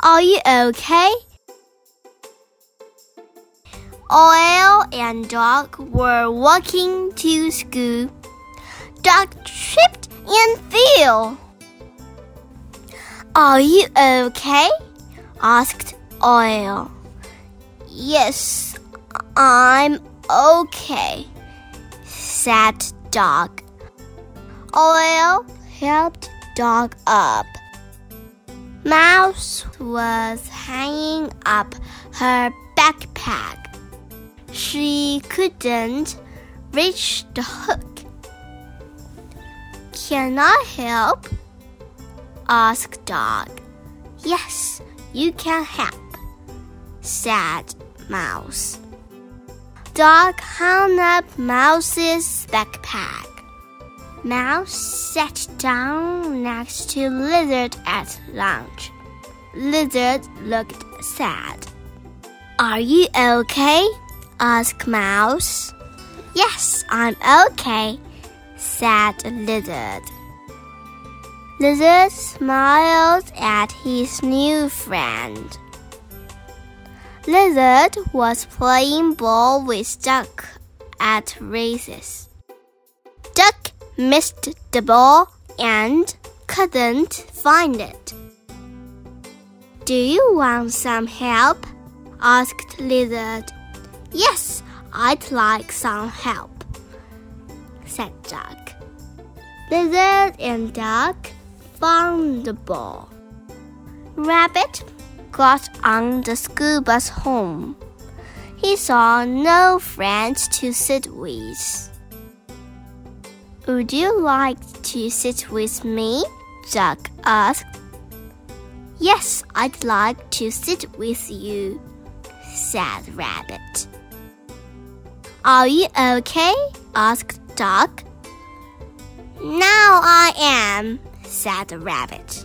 Are you okay? Owl and Dog were walking to school. Dog tripped and fell. Are you okay? asked Owl. Yes, I'm okay, said Dog. Owl helped Dog up. Mouse was hanging up her backpack. She couldn't reach the hook. Can I help? asked Dog. Yes, you can help, said Mouse. Dog hung up Mouse's backpack. Mouse sat down next to Lizard at lunch. Lizard looked sad. Are you okay? asked Mouse. Yes, I'm okay, said Lizard. Lizard smiled at his new friend. Lizard was playing ball with Duck at races. Duck missed the ball and couldn't find it. Do you want some help? asked Lizard. Yes, I'd like some help, said Duck. Lizard and Duck found the ball. Rabbit got on the school bus home. He saw no friends to sit with. Would you like to sit with me? Duck asked. Yes, I'd like to sit with you, said Rabbit. Are you okay? asked Duck. Now I am, said the rabbit.